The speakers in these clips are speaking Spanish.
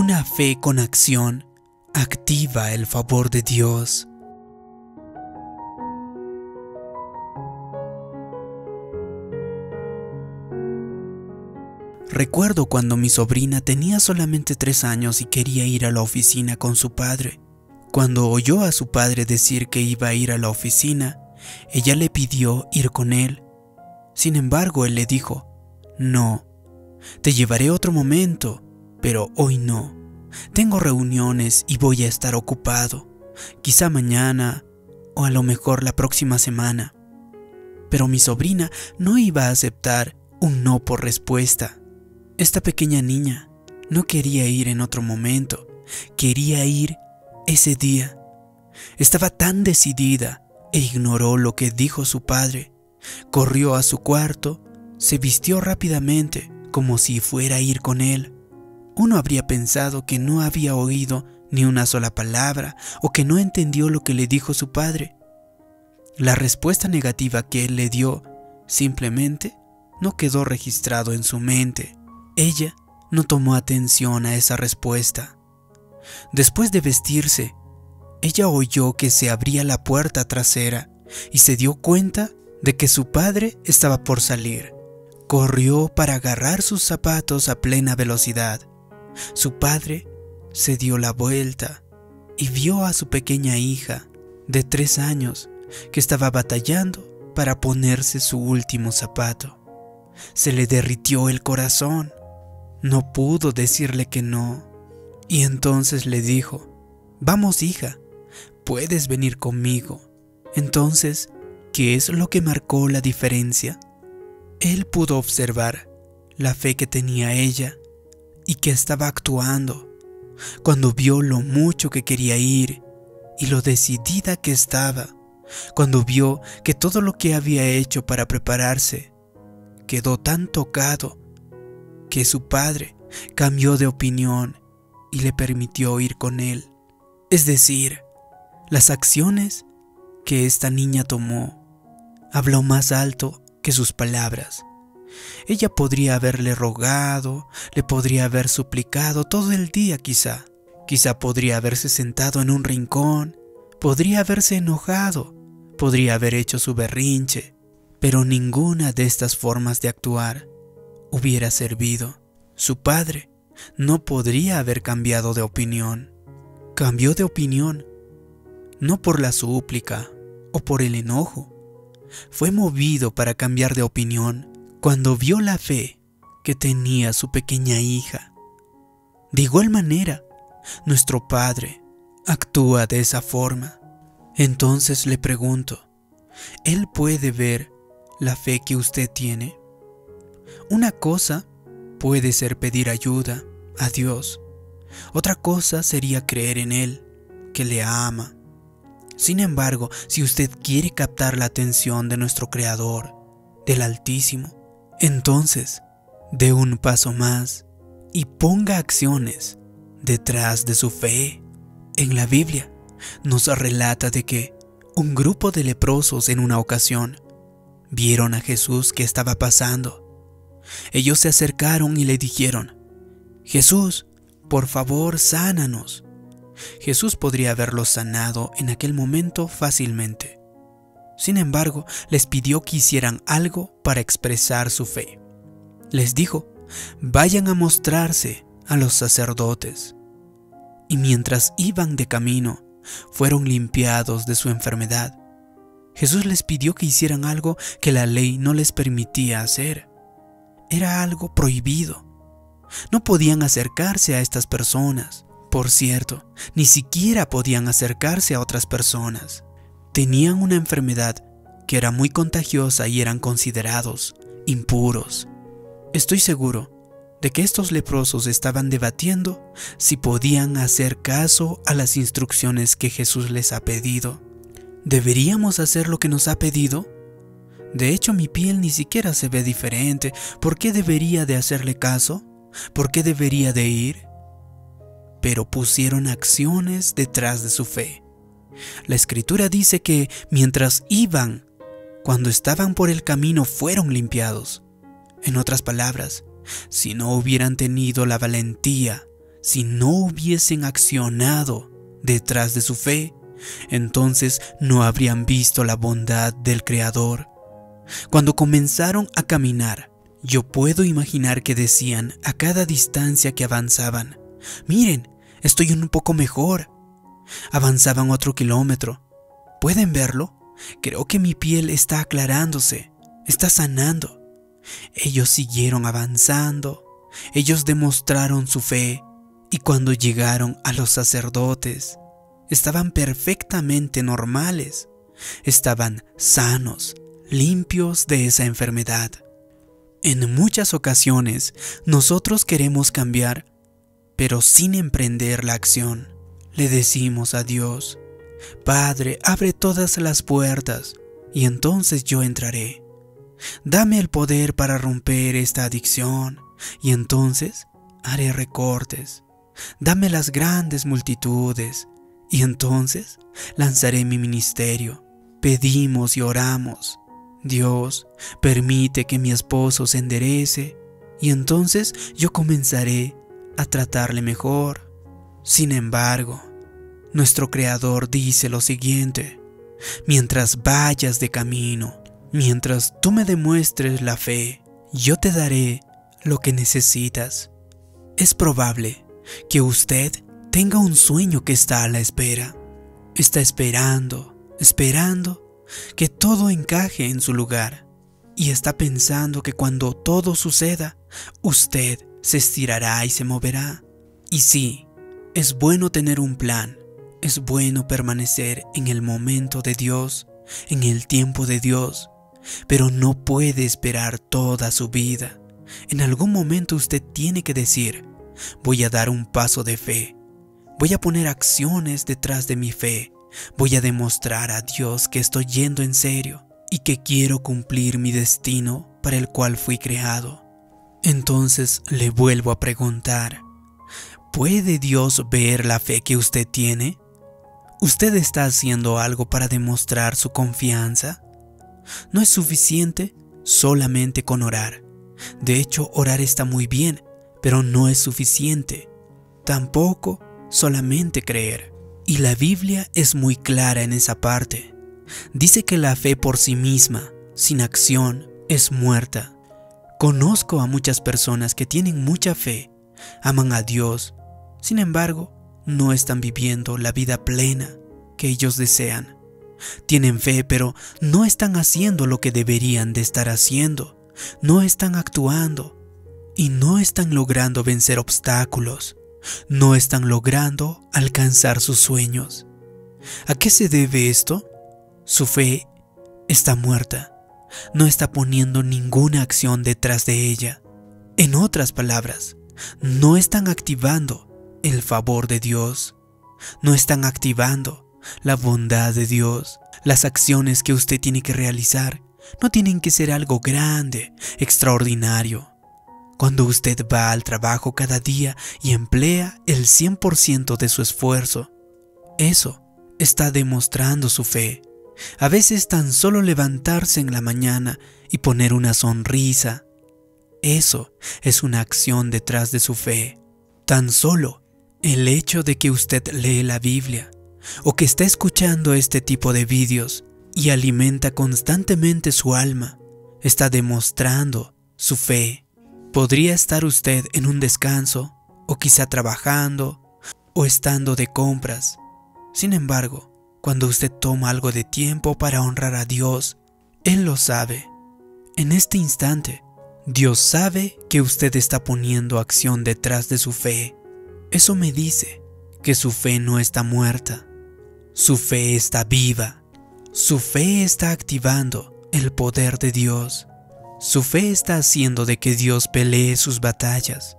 Una fe con acción activa el favor de Dios. Recuerdo cuando mi sobrina tenía solamente tres años y quería ir a la oficina con su padre. Cuando oyó a su padre decir que iba a ir a la oficina, ella le pidió ir con él. Sin embargo, él le dijo, no, te llevaré otro momento, pero hoy no. Tengo reuniones y voy a estar ocupado. Quizá mañana o a lo mejor la próxima semana. Pero mi sobrina no iba a aceptar un no por respuesta. Esta pequeña niña no quería ir en otro momento, quería ir ese día. Estaba tan decidida e ignoró lo que dijo su padre. Corrió a su cuarto, se vistió rápidamente como si fuera a ir con él. Uno habría pensado que no había oído ni una sola palabra o que no entendió lo que le dijo su padre. La respuesta negativa que él le dio simplemente no quedó registrado en su mente. Ella no tomó atención a esa respuesta. Después de vestirse, ella oyó que se abría la puerta trasera y se dio cuenta de que su padre estaba por salir. Corrió para agarrar sus zapatos a plena velocidad. Su padre se dio la vuelta y vio a su pequeña hija de tres años que estaba batallando para ponerse su último zapato. Se le derritió el corazón. No pudo decirle que no. Y entonces le dijo, Vamos hija, puedes venir conmigo. Entonces, ¿qué es lo que marcó la diferencia? Él pudo observar la fe que tenía ella y que estaba actuando cuando vio lo mucho que quería ir y lo decidida que estaba, cuando vio que todo lo que había hecho para prepararse quedó tan tocado que su padre cambió de opinión y le permitió ir con él. Es decir, las acciones que esta niña tomó habló más alto que sus palabras. Ella podría haberle rogado, le podría haber suplicado todo el día quizá. Quizá podría haberse sentado en un rincón, podría haberse enojado, podría haber hecho su berrinche, pero ninguna de estas formas de actuar hubiera servido. Su padre no podría haber cambiado de opinión. Cambió de opinión, no por la súplica o por el enojo. Fue movido para cambiar de opinión cuando vio la fe que tenía su pequeña hija. De igual manera, nuestro Padre actúa de esa forma. Entonces le pregunto, ¿Él puede ver la fe que usted tiene? Una cosa puede ser pedir ayuda a Dios. Otra cosa sería creer en Él, que le ama. Sin embargo, si usted quiere captar la atención de nuestro Creador, del Altísimo, entonces dé un paso más y ponga acciones detrás de su fe. En la Biblia nos relata de que un grupo de leprosos en una ocasión vieron a Jesús que estaba pasando ellos se acercaron y le dijeron, Jesús, por favor, sánanos. Jesús podría haberlos sanado en aquel momento fácilmente. Sin embargo, les pidió que hicieran algo para expresar su fe. Les dijo, vayan a mostrarse a los sacerdotes. Y mientras iban de camino, fueron limpiados de su enfermedad. Jesús les pidió que hicieran algo que la ley no les permitía hacer era algo prohibido. No podían acercarse a estas personas. Por cierto, ni siquiera podían acercarse a otras personas. Tenían una enfermedad que era muy contagiosa y eran considerados impuros. Estoy seguro de que estos leprosos estaban debatiendo si podían hacer caso a las instrucciones que Jesús les ha pedido. ¿Deberíamos hacer lo que nos ha pedido? De hecho, mi piel ni siquiera se ve diferente. ¿Por qué debería de hacerle caso? ¿Por qué debería de ir? Pero pusieron acciones detrás de su fe. La escritura dice que mientras iban, cuando estaban por el camino, fueron limpiados. En otras palabras, si no hubieran tenido la valentía si no hubiesen accionado detrás de su fe, entonces no habrían visto la bondad del Creador. Cuando comenzaron a caminar, yo puedo imaginar que decían a cada distancia que avanzaban, miren, estoy un poco mejor. Avanzaban otro kilómetro. ¿Pueden verlo? Creo que mi piel está aclarándose, está sanando. Ellos siguieron avanzando, ellos demostraron su fe y cuando llegaron a los sacerdotes, estaban perfectamente normales, estaban sanos, limpios de esa enfermedad. En muchas ocasiones nosotros queremos cambiar, pero sin emprender la acción. Le decimos a Dios, Padre, abre todas las puertas y entonces yo entraré. Dame el poder para romper esta adicción y entonces haré recortes. Dame las grandes multitudes y entonces lanzaré mi ministerio. Pedimos y oramos. Dios, permite que mi esposo se enderece y entonces yo comenzaré a tratarle mejor. Sin embargo, nuestro Creador dice lo siguiente, mientras vayas de camino, mientras tú me demuestres la fe, yo te daré lo que necesitas. Es probable que usted tenga un sueño que está a la espera. Está esperando, esperando que todo encaje en su lugar. Y está pensando que cuando todo suceda, usted se estirará y se moverá. Y sí, es bueno tener un plan, es bueno permanecer en el momento de Dios, en el tiempo de Dios, pero no puede esperar toda su vida. En algún momento usted tiene que decir, voy a dar un paso de fe, voy a poner acciones detrás de mi fe, voy a demostrar a Dios que estoy yendo en serio y que quiero cumplir mi destino para el cual fui creado. Entonces le vuelvo a preguntar, ¿puede Dios ver la fe que usted tiene? ¿Usted está haciendo algo para demostrar su confianza? No es suficiente solamente con orar. De hecho, orar está muy bien, pero no es suficiente. Tampoco solamente creer. Y la Biblia es muy clara en esa parte. Dice que la fe por sí misma, sin acción, es muerta. Conozco a muchas personas que tienen mucha fe, aman a Dios, sin embargo, no están viviendo la vida plena que ellos desean. Tienen fe, pero no están haciendo lo que deberían de estar haciendo. No están actuando y no están logrando vencer obstáculos. No están logrando alcanzar sus sueños. ¿A qué se debe esto? Su fe está muerta. No está poniendo ninguna acción detrás de ella. En otras palabras, no están activando el favor de Dios. No están activando la bondad de Dios. Las acciones que usted tiene que realizar no tienen que ser algo grande, extraordinario. Cuando usted va al trabajo cada día y emplea el 100% de su esfuerzo, eso está demostrando su fe. A veces tan solo levantarse en la mañana y poner una sonrisa, eso es una acción detrás de su fe. Tan solo el hecho de que usted lee la Biblia o que está escuchando este tipo de vídeos y alimenta constantemente su alma está demostrando su fe. Podría estar usted en un descanso o quizá trabajando o estando de compras. Sin embargo, cuando usted toma algo de tiempo para honrar a Dios, Él lo sabe. En este instante, Dios sabe que usted está poniendo acción detrás de su fe eso me dice que su fe no está muerta, su fe está viva, su fe está activando el poder de Dios, su fe está haciendo de que Dios pelee sus batallas,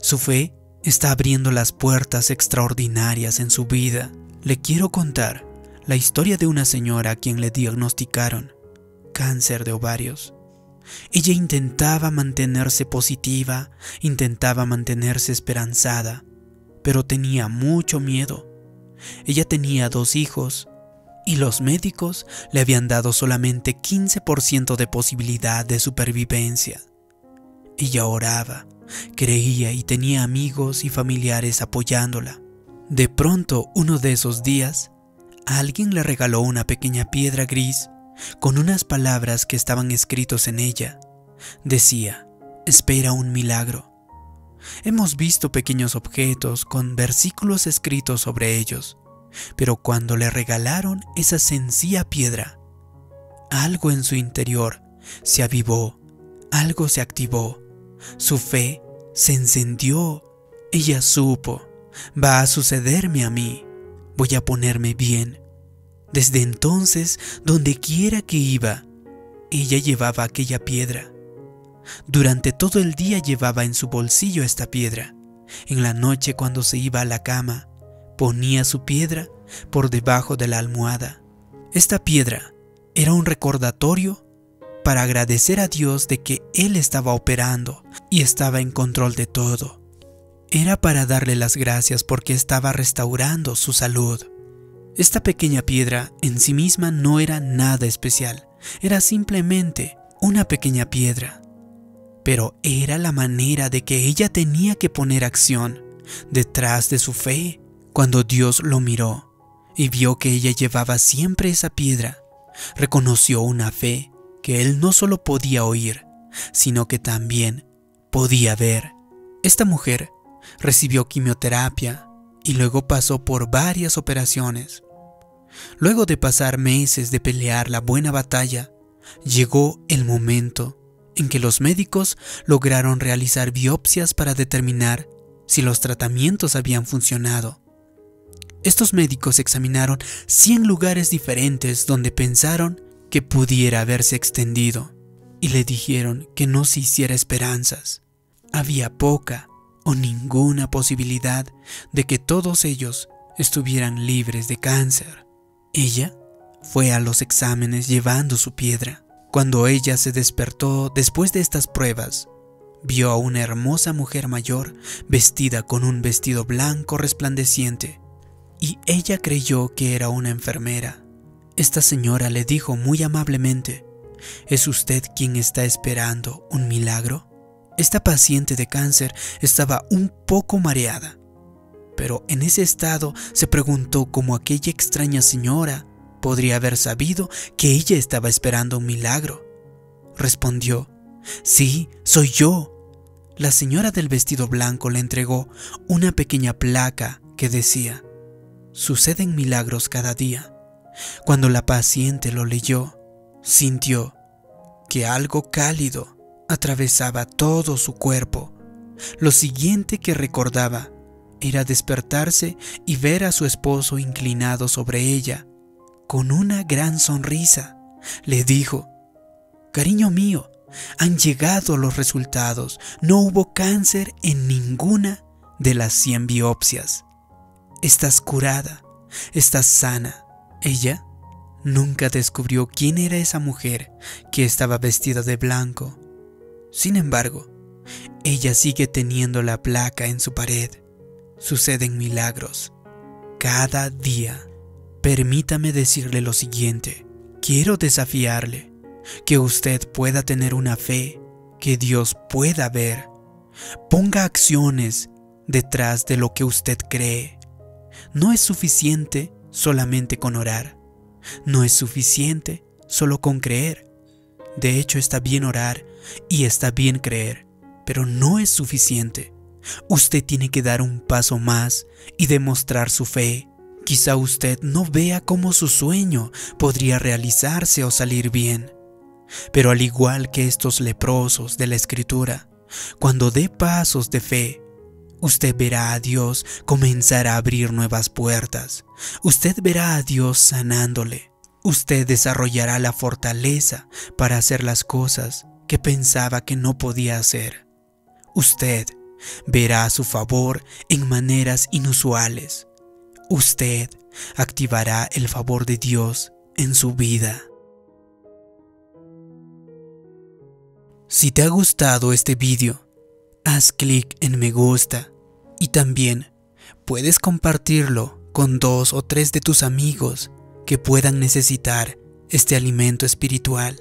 su fe está abriendo las puertas extraordinarias en su vida. Le quiero contar la historia de una señora a quien le diagnosticaron cáncer de ovarios. Ella intentaba mantenerse positiva, intentaba mantenerse esperanzada, pero tenía mucho miedo. Ella tenía dos hijos y los médicos le habían dado solamente 15% de posibilidad de supervivencia. Ella oraba, creía y tenía amigos y familiares apoyándola. De pronto, uno de esos días, alguien le regaló una pequeña piedra gris con unas palabras que estaban escritos en ella. Decía, espera un milagro. Hemos visto pequeños objetos con versículos escritos sobre ellos, pero cuando le regalaron esa sencilla piedra, algo en su interior se avivó, algo se activó, su fe se encendió. Ella supo, va a sucederme a mí, voy a ponerme bien. Desde entonces, donde quiera que iba, ella llevaba aquella piedra. Durante todo el día llevaba en su bolsillo esta piedra. En la noche cuando se iba a la cama, ponía su piedra por debajo de la almohada. Esta piedra era un recordatorio para agradecer a Dios de que Él estaba operando y estaba en control de todo. Era para darle las gracias porque estaba restaurando su salud. Esta pequeña piedra en sí misma no era nada especial, era simplemente una pequeña piedra. Pero era la manera de que ella tenía que poner acción detrás de su fe. Cuando Dios lo miró y vio que ella llevaba siempre esa piedra, reconoció una fe que él no solo podía oír, sino que también podía ver. Esta mujer recibió quimioterapia y luego pasó por varias operaciones. Luego de pasar meses de pelear la buena batalla, llegó el momento en que los médicos lograron realizar biopsias para determinar si los tratamientos habían funcionado. Estos médicos examinaron 100 lugares diferentes donde pensaron que pudiera haberse extendido y le dijeron que no se hiciera esperanzas. Había poca o ninguna posibilidad de que todos ellos estuvieran libres de cáncer. Ella fue a los exámenes llevando su piedra. Cuando ella se despertó después de estas pruebas, vio a una hermosa mujer mayor vestida con un vestido blanco resplandeciente, y ella creyó que era una enfermera. Esta señora le dijo muy amablemente, ¿es usted quien está esperando un milagro? Esta paciente de cáncer estaba un poco mareada, pero en ese estado se preguntó cómo aquella extraña señora podría haber sabido que ella estaba esperando un milagro. Respondió, sí, soy yo. La señora del vestido blanco le entregó una pequeña placa que decía, suceden milagros cada día. Cuando la paciente lo leyó, sintió que algo cálido atravesaba todo su cuerpo. Lo siguiente que recordaba era despertarse y ver a su esposo inclinado sobre ella, con una gran sonrisa. Le dijo, Cariño mío, han llegado los resultados. No hubo cáncer en ninguna de las 100 biopsias. Estás curada, estás sana. Ella nunca descubrió quién era esa mujer que estaba vestida de blanco. Sin embargo, ella sigue teniendo la placa en su pared. Suceden milagros. Cada día. Permítame decirle lo siguiente. Quiero desafiarle. Que usted pueda tener una fe que Dios pueda ver. Ponga acciones detrás de lo que usted cree. No es suficiente solamente con orar. No es suficiente solo con creer. De hecho, está bien orar y está bien creer, pero no es suficiente. Usted tiene que dar un paso más y demostrar su fe. Quizá usted no vea cómo su sueño podría realizarse o salir bien. Pero al igual que estos leprosos de la escritura, cuando dé pasos de fe, Usted verá a Dios comenzar a abrir nuevas puertas. Usted verá a Dios sanándole. Usted desarrollará la fortaleza para hacer las cosas que pensaba que no podía hacer. Usted verá su favor en maneras inusuales. Usted activará el favor de Dios en su vida. Si te ha gustado este vídeo, haz clic en me gusta y también puedes compartirlo con dos o tres de tus amigos que puedan necesitar este alimento espiritual.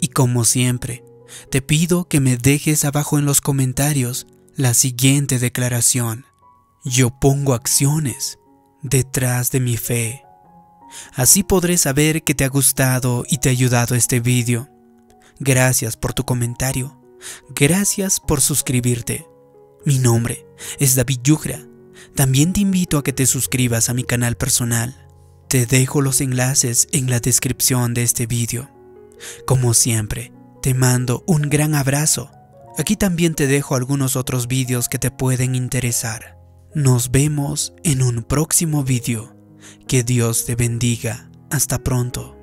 Y como siempre, te pido que me dejes abajo en los comentarios la siguiente declaración. Yo pongo acciones detrás de mi fe. Así podré saber que te ha gustado y te ha ayudado este vídeo. Gracias por tu comentario. Gracias por suscribirte. Mi nombre es David Yugra. También te invito a que te suscribas a mi canal personal. Te dejo los enlaces en la descripción de este vídeo. Como siempre, te mando un gran abrazo. Aquí también te dejo algunos otros vídeos que te pueden interesar. Nos vemos en un próximo vídeo. Que Dios te bendiga. Hasta pronto.